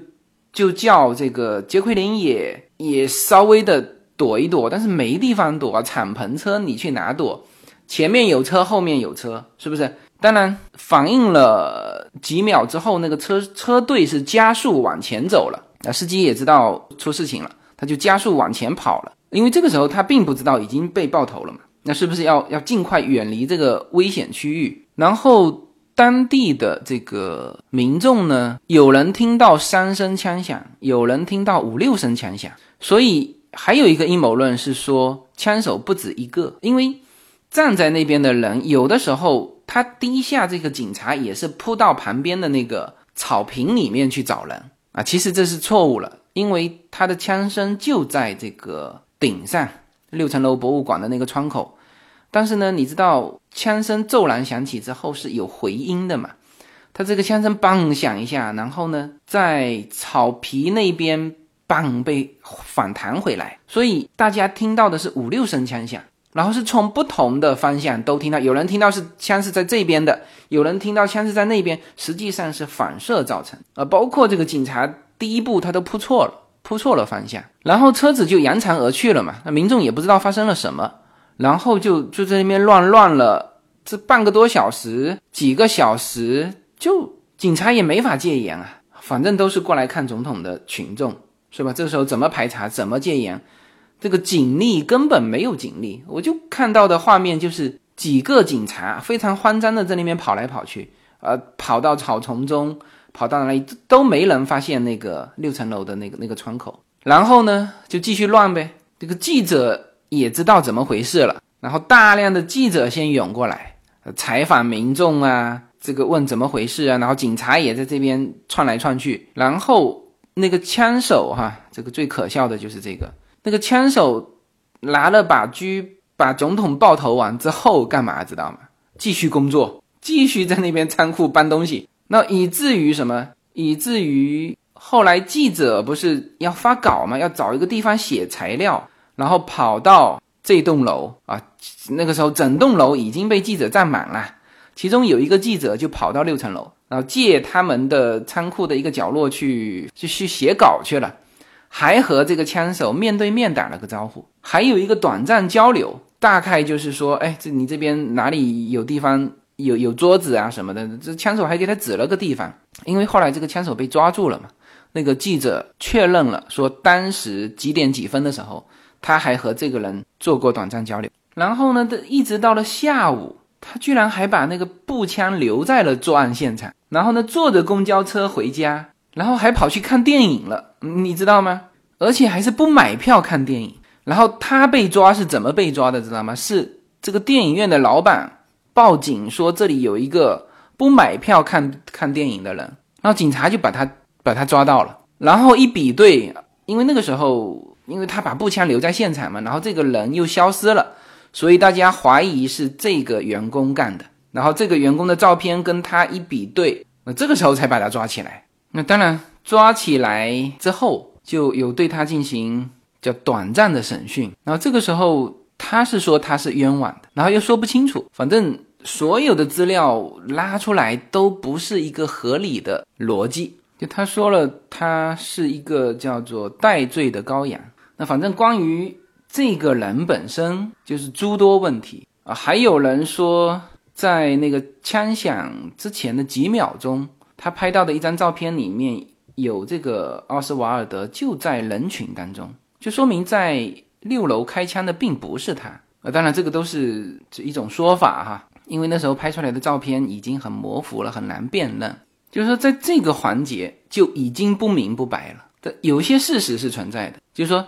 S1: 就叫这个杰奎琳也也稍微的躲一躲，但是没地方躲啊，敞篷车你去哪躲？前面有车，后面有车，是不是？当然，反应了几秒之后，那个车车队是加速往前走了。那司机也知道出事情了，他就加速往前跑了。因为这个时候他并不知道已经被爆头了嘛。那是不是要要尽快远离这个危险区域？然后当地的这个民众呢，有人听到三声枪响，有人听到五六声枪响。所以还有一个阴谋论是说，枪手不止一个，因为站在那边的人有的时候。他第一下，这个警察也是扑到旁边的那个草坪里面去找人啊。其实这是错误了，因为他的枪声就在这个顶上六层楼博物馆的那个窗口。但是呢，你知道枪声骤然响起之后是有回音的嘛？他这个枪声嘣响一下，然后呢，在草皮那边嘣被反弹回来，所以大家听到的是五六声枪响。然后是从不同的方向都听到，有人听到是枪是在这边的，有人听到枪是在那边，实际上是反射造成。呃，包括这个警察第一步他都扑错了，扑错了方向，然后车子就扬长而去了嘛。那民众也不知道发生了什么，然后就就在那边乱乱了这半个多小时、几个小时，就警察也没法戒严啊。反正都是过来看总统的群众，是吧？这时候怎么排查，怎么戒严？这个警力根本没有警力，我就看到的画面就是几个警察非常慌张的在那边跑来跑去，呃，跑到草丛中，跑到哪里都没人发现那个六层楼的那个那个窗口，然后呢就继续乱呗。这个记者也知道怎么回事了，然后大量的记者先涌过来采访民众啊，这个问怎么回事啊，然后警察也在这边窜来窜去，然后那个枪手哈，这个最可笑的就是这个。那个枪手拿了把狙，把总统爆头完之后干嘛？知道吗？继续工作，继续在那边仓库搬东西。那以至于什么？以至于后来记者不是要发稿吗？要找一个地方写材料，然后跑到这栋楼啊。那个时候整栋楼已经被记者占满了，其中有一个记者就跑到六层楼，然后借他们的仓库的一个角落去去去写稿去了。还和这个枪手面对面打了个招呼，还有一个短暂交流，大概就是说，哎，这你这边哪里有地方有有桌子啊什么的？这枪手还给他指了个地方，因为后来这个枪手被抓住了嘛，那个记者确认了，说当时几点几分的时候，他还和这个人做过短暂交流。然后呢，一直到了下午，他居然还把那个步枪留在了作案现场，然后呢，坐着公交车回家，然后还跑去看电影了，你知道吗？而且还是不买票看电影。然后他被抓是怎么被抓的，知道吗？是这个电影院的老板报警说这里有一个不买票看看电影的人，然后警察就把他。把他抓到了，然后一比对，因为那个时候，因为他把步枪留在现场嘛，然后这个人又消失了，所以大家怀疑是这个员工干的。然后这个员工的照片跟他一比对，那这个时候才把他抓起来。那当然，抓起来之后就有对他进行叫短暂的审讯。然后这个时候他是说他是冤枉的，然后又说不清楚，反正所有的资料拉出来都不是一个合理的逻辑。就他说了，他是一个叫做戴罪的羔羊。那反正关于这个人本身就是诸多问题啊。还有人说，在那个枪响之前的几秒钟，他拍到的一张照片里面有这个奥斯瓦尔德就在人群当中，就说明在六楼开枪的并不是他。呃，当然这个都是一种说法哈，因为那时候拍出来的照片已经很模糊了，很难辨认。就是说，在这个环节就已经不明不白了。的有些事实是存在的，就是说，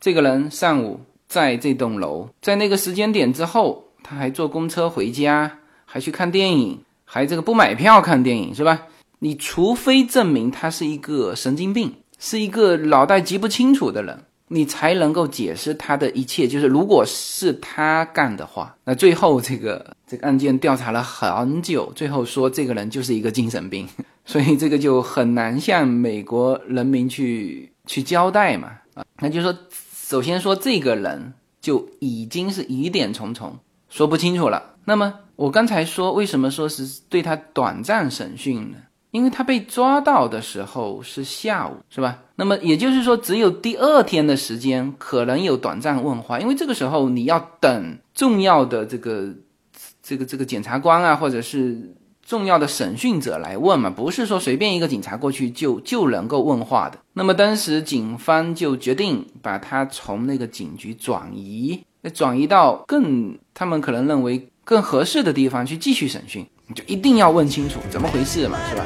S1: 这个人上午在这栋楼，在那个时间点之后，他还坐公车回家，还去看电影，还这个不买票看电影，是吧？你除非证明他是一个神经病，是一个脑袋记不清楚的人。你才能够解释他的一切，就是如果是他干的话，那最后这个这个案件调查了很久，最后说这个人就是一个精神病，所以这个就很难向美国人民去去交代嘛啊，那就说首先说这个人就已经是疑点重重，说不清楚了。那么我刚才说为什么说是对他短暂审讯呢？因为他被抓到的时候是下午，是吧？那么也就是说，只有第二天的时间可能有短暂问话，因为这个时候你要等重要的这个、这个、这个检察官啊，或者是重要的审讯者来问嘛，不是说随便一个警察过去就就能够问话的。那么当时警方就决定把他从那个警局转移，那转移到更他们可能认为更合适的地方去继续审讯。你就一定要问清楚怎么回事嘛，是吧？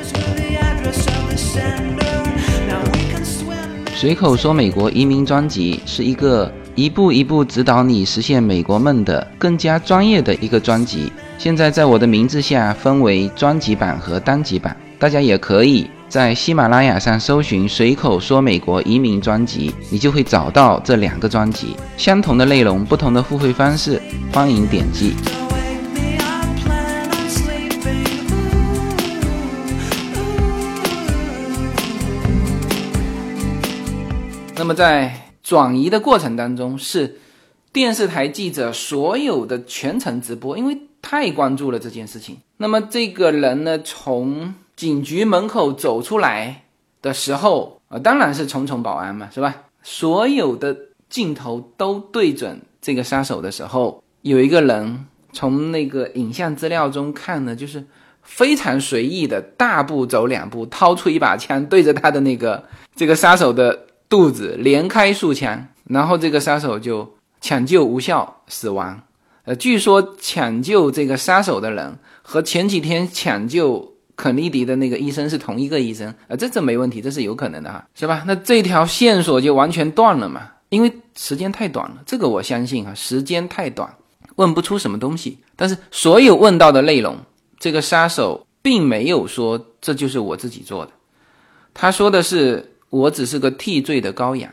S2: 随口说美国移民专辑是一个一步一步指导你实现美国梦的更加专业的一个专辑。现在在我的名字下分为专辑版和单集版，大家也可以在喜马拉雅上搜寻“随口说美国移民专辑”，你就会找到这两个专辑，相同的内容，不同的付费方式，欢迎点击。
S1: 那么在转移的过程当中，是电视台记者所有的全程直播，因为太关注了这件事情。那么这个人呢，从警局门口走出来的时候啊，当然是重重保安嘛，是吧？所有的镜头都对准这个杀手的时候，有一个人从那个影像资料中看呢，就是非常随意的大步走两步，掏出一把枪对着他的那个这个杀手的。肚子连开数枪，然后这个杀手就抢救无效死亡。呃，据说抢救这个杀手的人和前几天抢救肯尼迪的那个医生是同一个医生。呃，这这没问题，这是有可能的哈，是吧？那这条线索就完全断了嘛，因为时间太短了。这个我相信哈，时间太短，问不出什么东西。但是所有问到的内容，这个杀手并没有说这就是我自己做的，他说的是。我只是个替罪的羔羊，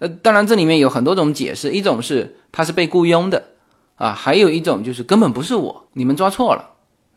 S1: 呃，当然这里面有很多种解释，一种是他是被雇佣的，啊，还有一种就是根本不是我，你们抓错了，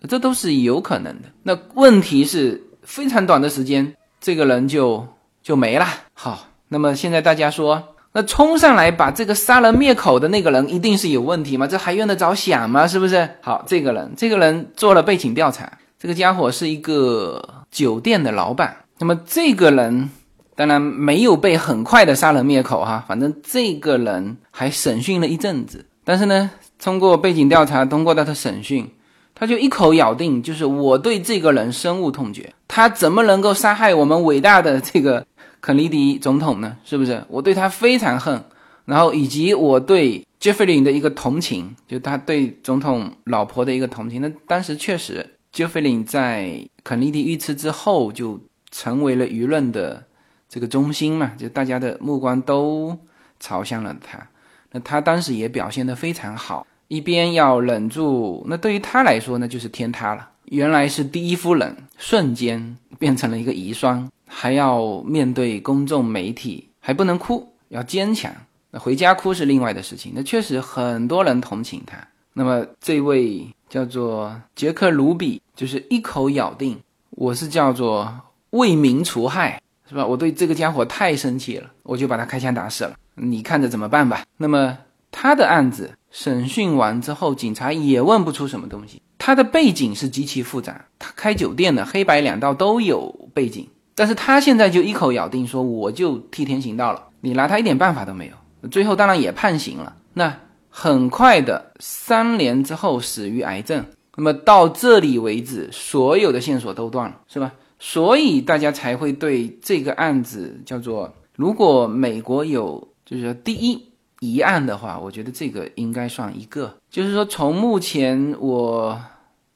S1: 这都是有可能的。那问题是非常短的时间，这个人就就没了。好，那么现在大家说，那冲上来把这个杀人灭口的那个人一定是有问题吗？这还用得着想吗？是不是？好，这个人，这个人做了背景调查，这个家伙是一个酒店的老板，那么这个人。当然没有被很快的杀人灭口哈，反正这个人还审讯了一阵子，但是呢，通过背景调查，通过他的审讯，他就一口咬定，就是我对这个人深恶痛绝，他怎么能够杀害我们伟大的这个肯尼迪总统呢？是不是？我对他非常恨，然后以及我对杰弗林的一个同情，就他对总统老婆的一个同情。那当时确实，杰弗林在肯尼迪遇刺之后就成为了舆论的这个中心嘛，就大家的目光都朝向了他。那他当时也表现得非常好，一边要忍住，那对于他来说呢，就是天塌了。原来是第一夫人，瞬间变成了一个遗孀，还要面对公众媒体，还不能哭，要坚强。那回家哭是另外的事情。那确实很多人同情他。那么这位叫做杰克·卢比，就是一口咬定我是叫做为民除害，是吧？我对这个家伙太生气了，我就把他开枪打死了。你看着怎么办吧？那么他的案子审讯完之后，警察也问不出什么东西。他的背景是极其复杂，他开酒店的，黑白两道都有背景，但是他现在就一口咬定说我就替天行道了，你拿他一点办法都没有。最后当然也判刑了，那很快的三年之后死于癌症。那么到这里为止，所有的线索都断了，是吧？所以大家才会对这个案子叫做，如果美国有就是第一。疑案的话，我觉得这个应该算一个。就是说，从目前我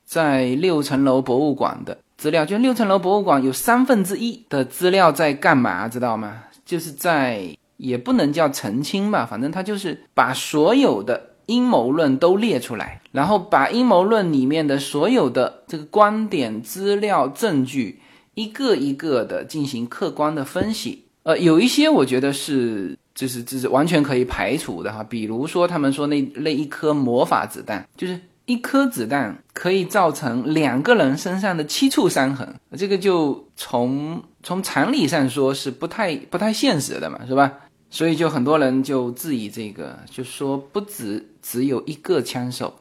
S1: 在六层楼博物馆的资料，就六层楼博物馆有三分之一的资料在干嘛，知道吗？就是在也不能叫澄清吧，反正他就是把所有的阴谋论都列出来，然后把阴谋论里面的所有的这个观点、资料、证据一个一个的进行客观的分析。呃，有一些我觉得是。就是就是完全可以排除的哈，比如说他们说那那一颗魔法子弹，就是一颗子弹可以造成两个人身上的七处伤痕，这个就从从常理上说是不太不太现实的嘛，是吧？所以就很多人就质疑这个，就说不止只有一个枪手，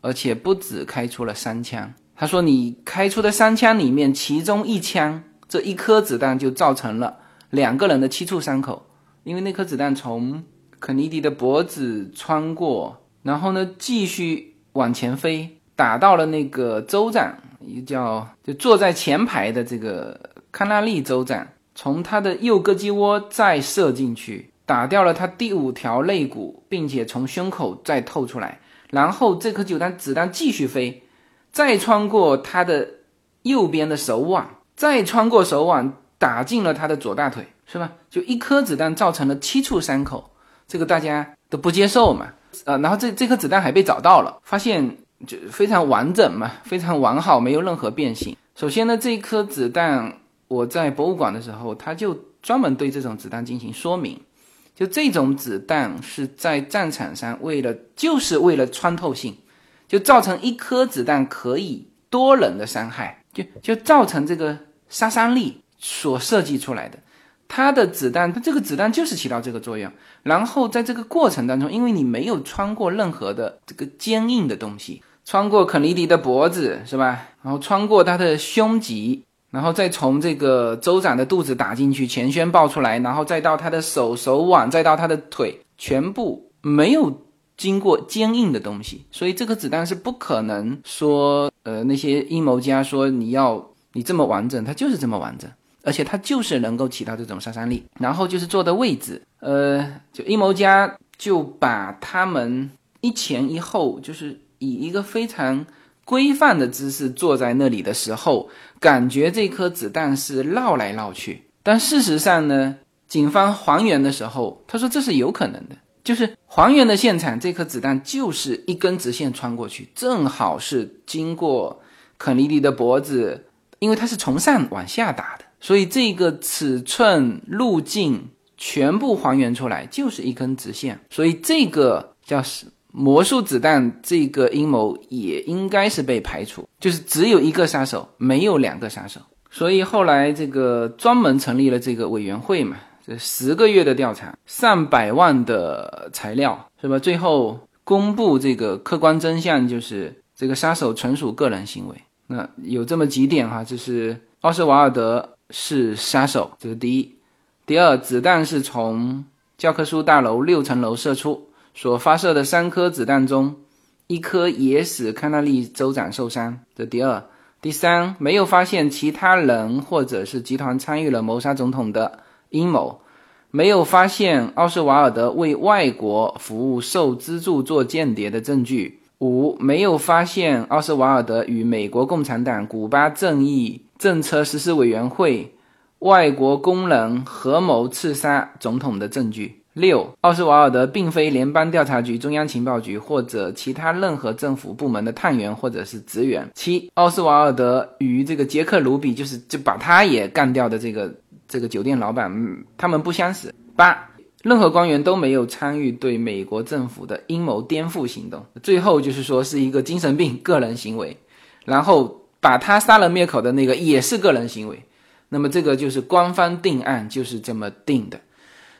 S1: 而且不止开出了三枪。他说你开出的三枪里面，其中一枪这一颗子弹就造成了两个人的七处伤口。因为那颗子弹从肯尼迪的脖子穿过，然后呢继续往前飞，打到了那个州长，一个叫就坐在前排的这个康纳利州长，从他的右胳肢窝再射进去，打掉了他第五条肋骨，并且从胸口再透出来，然后这颗子弹子弹继续飞，再穿过他的右边的手腕，再穿过手腕打进了他的左大腿。是吧？就一颗子弹造成了七处伤口，这个大家都不接受嘛？呃，然后这这颗子弹还被找到了，发现就非常完整嘛，非常完好，没有任何变形。首先呢，这一颗子弹我在博物馆的时候，他就专门对这种子弹进行说明，就这种子弹是在战场上为了就是为了穿透性，就造成一颗子弹可以多人的伤害，就就造成这个杀伤力所设计出来的。它的子弹，它这个子弹就是起到这个作用。然后在这个过程当中，因为你没有穿过任何的这个坚硬的东西，穿过肯尼迪的脖子是吧？然后穿过他的胸脊，然后再从这个州长的肚子打进去，前胸爆出来，然后再到他的手手腕，再到他的腿，全部没有经过坚硬的东西，所以这个子弹是不可能说，呃，那些阴谋家说你要你这么完整，它就是这么完整。而且它就是能够起到这种杀伤力，然后就是坐的位置，呃，就阴谋家就把他们一前一后，就是以一个非常规范的姿势坐在那里的时候，感觉这颗子弹是绕来绕去。但事实上呢，警方还原的时候，他说这是有可能的，就是还原的现场，这颗子弹就是一根直线穿过去，正好是经过肯尼迪的脖子，因为他是从上往下打的。所以这个尺寸路径全部还原出来，就是一根直线。所以这个叫是魔术子弹，这个阴谋也应该是被排除，就是只有一个杀手，没有两个杀手。所以后来这个专门成立了这个委员会嘛，这十个月的调查，上百万的材料，是吧？最后公布这个客观真相，就是这个杀手纯属个人行为。那有这么几点哈，就是奥斯瓦尔德。是杀手，这是第一。第二，子弹是从教科书大楼六层楼射出，所发射的三颗子弹中，一颗也使康纳利州长受伤。这第二。第三，没有发现其他人或者是集团参与了谋杀总统的阴谋，没有发现奥斯瓦尔德为外国服务受资助做间谍的证据。五，没有发现奥斯瓦尔德与美国共产党古巴正义政策实施委员会外国工人合谋刺杀总统的证据。六，奥斯瓦尔德并非联邦调查局、中央情报局或者其他任何政府部门的探员或者是职员。七，奥斯瓦尔德与这个杰克卢比，就是就把他也干掉的这个这个酒店老板，他们不相识。八。任何官员都没有参与对美国政府的阴谋颠覆行动。最后就是说是一个精神病个人行为，然后把他杀人灭口的那个也是个人行为。那么这个就是官方定案就是这么定的。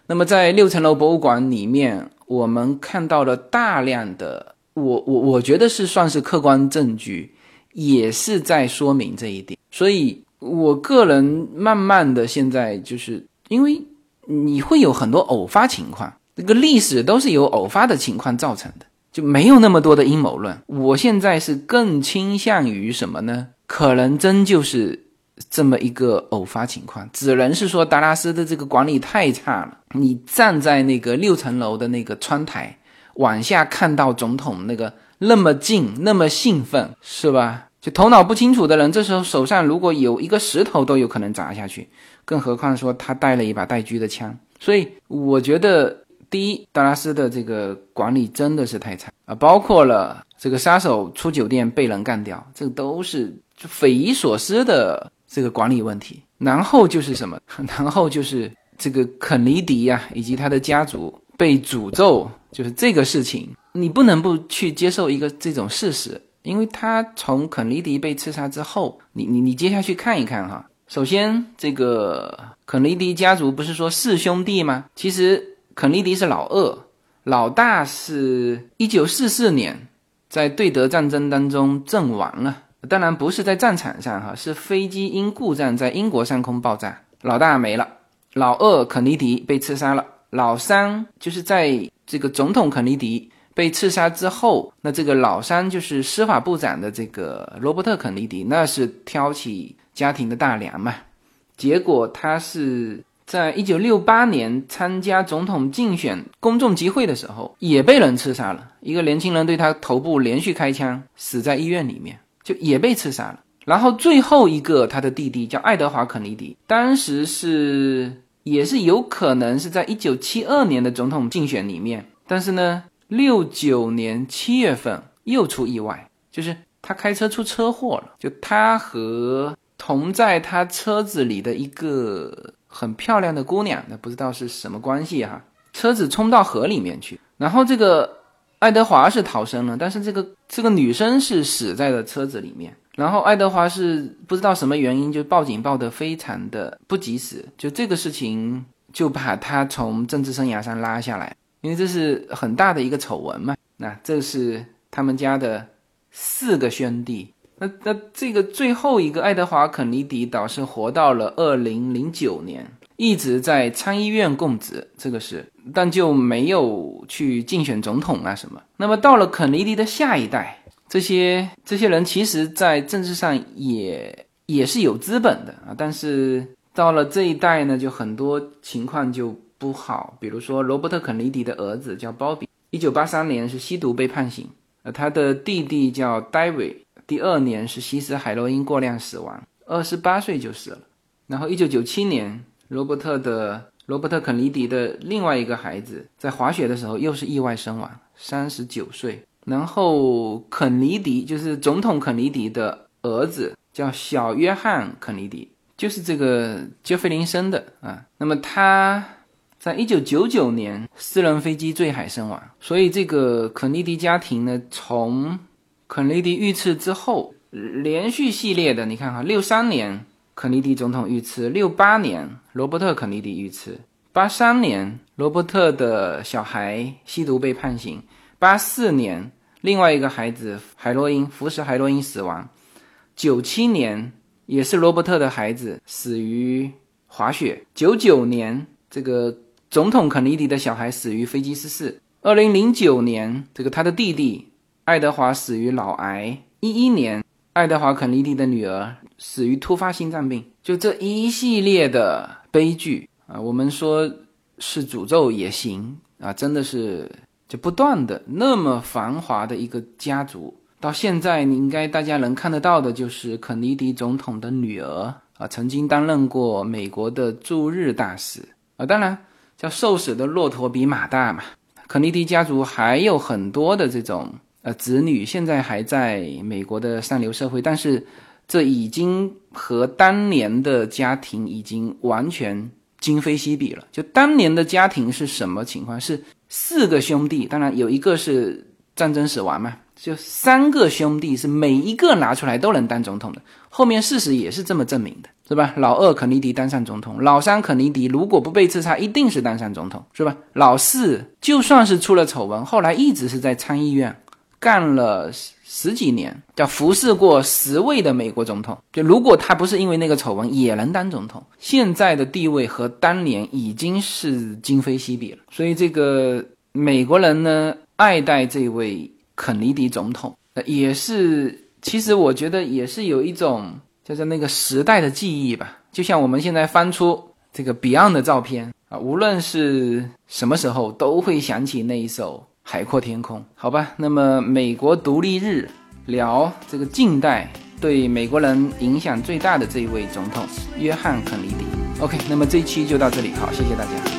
S1: 那么在六层楼博物馆里面，我们看到了大量的，我我我觉得是算是客观证据，也是在说明这一点。所以我个人慢慢的现在就是因为。你会有很多偶发情况，这个历史都是由偶发的情况造成的，就没有那么多的阴谋论。我现在是更倾向于什么呢？可能真就是这么一个偶发情况，只能是说达拉斯的这个管理太差了。你站在那个六层楼的那个窗台往下看到总统那个那么近，那么兴奋，是吧？头脑不清楚的人，这时候手上如果有一个石头都有可能砸下去，更何况说他带了一把带狙的枪。所以我觉得，第一，达拉斯的这个管理真的是太差啊，包括了这个杀手出酒店被人干掉，这都是匪夷所思的这个管理问题。然后就是什么？然后就是这个肯尼迪呀，以及他的家族被诅咒，就是这个事情，你不能不去接受一个这种事实。因为他从肯尼迪被刺杀之后，你你你接下去看一看哈。首先，这个肯尼迪家族不是说四兄弟吗？其实肯尼迪是老二，老大是一九四四年在对德战争当中阵亡了，当然不是在战场上哈，是飞机因故障在英国上空爆炸，老大没了，老二肯尼迪被刺杀了，老三就是在这个总统肯尼迪。被刺杀之后，那这个老三就是司法部长的这个罗伯特·肯尼迪，那是挑起家庭的大梁嘛。结果他是在一九六八年参加总统竞选公众集会的时候，也被人刺杀了。一个年轻人对他头部连续开枪，死在医院里面，就也被刺杀了。然后最后一个他的弟弟叫爱德华·肯尼迪，当时是也是有可能是在一九七二年的总统竞选里面，但是呢。六九年七月份又出意外，就是他开车出车祸了。就他和同在他车子里的一个很漂亮的姑娘，那不知道是什么关系哈。车子冲到河里面去，然后这个爱德华是逃生了，但是这个这个女生是死在了车子里面。然后爱德华是不知道什么原因就报警报得非常的不及时，就这个事情就把他从政治生涯上拉下来。因为这是很大的一个丑闻嘛，那这是他们家的四个兄弟，那那这个最后一个爱德华·肯尼迪倒是活到了二零零九年，一直在参议院供职，这个是，但就没有去竞选总统啊什么。那么到了肯尼迪的下一代，这些这些人其实在政治上也也是有资本的啊，但是到了这一代呢，就很多情况就。不好，比如说罗伯特·肯尼迪的儿子叫鲍比，一九八三年是吸毒被判刑，呃，他的弟弟叫戴维，第二年是吸食海洛因过量死亡，二十八岁就死了。然后一九九七年，罗伯特的罗伯特·肯尼迪的另外一个孩子在滑雪的时候又是意外身亡，三十九岁。然后肯尼迪就是总统肯尼迪的儿子叫小约翰·肯尼迪，就是这个杰弗林生的啊。那么他。在一九九九年，私人飞机坠海身亡。所以，这个肯尼迪家庭呢，从肯尼迪遇刺之后，连续系列的，你看哈，六三年肯尼迪总统遇刺，六八年罗伯特肯尼迪遇刺，八三年罗伯特的小孩吸毒被判刑，八四年另外一个孩子海洛因服食海洛因死亡，九七年也是罗伯特的孩子死于滑雪，九九年这个。总统肯尼迪的小孩死于飞机失事。二零零九年，这个他的弟弟爱德华死于脑癌。一一年，爱德华肯尼迪的女儿死于突发心脏病。就这一系列的悲剧啊，我们说是诅咒也行啊，真的是就不断的那么繁华的一个家族，到现在你应该大家能看得到的就是肯尼迪总统的女儿啊，曾经担任过美国的驻日大使啊，当然叫瘦死的骆驼比马大嘛。肯尼迪家族还有很多的这种呃子女，现在还在美国的上流社会，但是这已经和当年的家庭已经完全。今非昔比了。就当年的家庭是什么情况？是四个兄弟，当然有一个是战争死亡嘛，就三个兄弟是每一个拿出来都能当总统的。后面事实也是这么证明的，是吧？老二肯尼迪当上总统，老三肯尼迪如果不被刺杀，一定是当上总统，是吧？老四就算是出了丑闻，后来一直是在参议院干了。十几年，叫服侍过十位的美国总统。就如果他不是因为那个丑闻，也能当总统。现在的地位和当年已经是今非昔比了。所以这个美国人呢，爱戴这位肯尼迪总统，也是其实我觉得也是有一种叫做那个时代的记忆吧。就像我们现在翻出这个 Beyond 的照片啊，无论是什么时候，都会想起那一首。海阔天空，好吧。那么，美国独立日聊这个近代对美国人影响最大的这一位总统约翰肯尼迪。OK，那么这一期就到这里，好，谢谢大家。